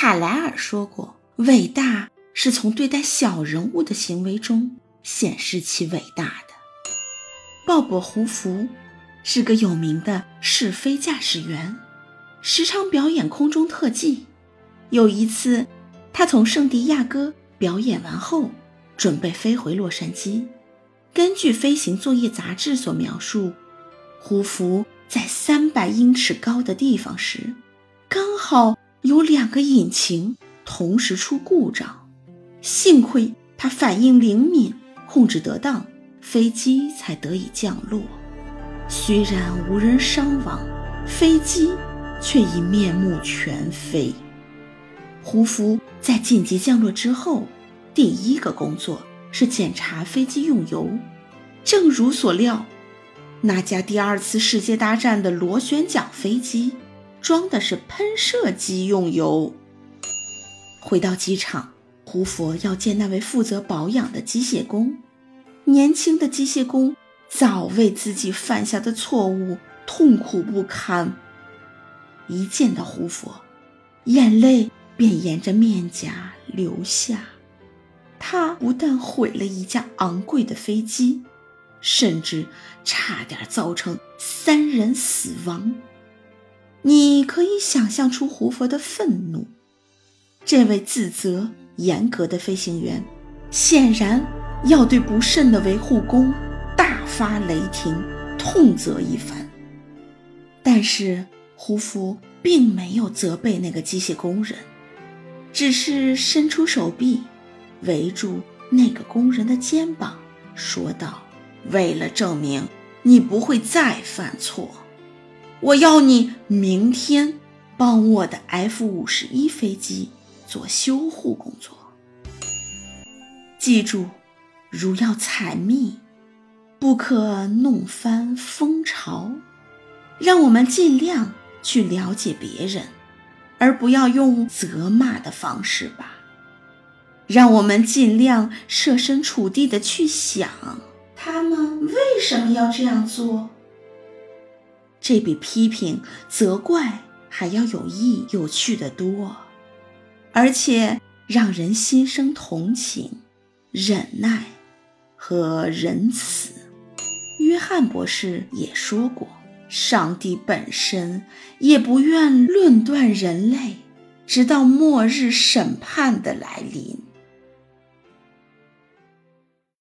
卡莱尔说过：“伟大是从对待小人物的行为中显示其伟大的。”鲍勃·胡福是个有名的试飞驾驶员，时常表演空中特技。有一次，他从圣地亚哥表演完后，准备飞回洛杉矶。根据飞行作业杂志所描述，胡福在三百英尺高的地方时，刚好有两个引擎同时出故障。幸亏他反应灵敏，控制得当，飞机才得以降落。虽然无人伤亡，飞机却已面目全非。胡夫在紧急降落之后，第一个工作。是检查飞机用油，正如所料，那架第二次世界大战的螺旋桨飞机装的是喷射机用油。回到机场，胡佛要见那位负责保养的机械工。年轻的机械工早为自己犯下的错误痛苦不堪，一见到胡佛，眼泪便沿着面颊流下。他不但毁了一架昂贵的飞机，甚至差点造成三人死亡。你可以想象出胡佛的愤怒。这位自责严格的飞行员，显然要对不慎的维护工大发雷霆，痛责一番。但是胡佛并没有责备那个机械工人，只是伸出手臂。围住那个工人的肩膀，说道：“为了证明你不会再犯错，我要你明天帮我的 F 五十一飞机做修护工作。记住，如要采蜜，不可弄翻蜂巢。让我们尽量去了解别人，而不要用责骂的方式吧。”让我们尽量设身处地的去想，他们为什么要这样做？这比批评、责怪还要有益、有趣的多，而且让人心生同情、忍耐和仁慈。约翰博士也说过，上帝本身也不愿论断人类，直到末日审判的来临。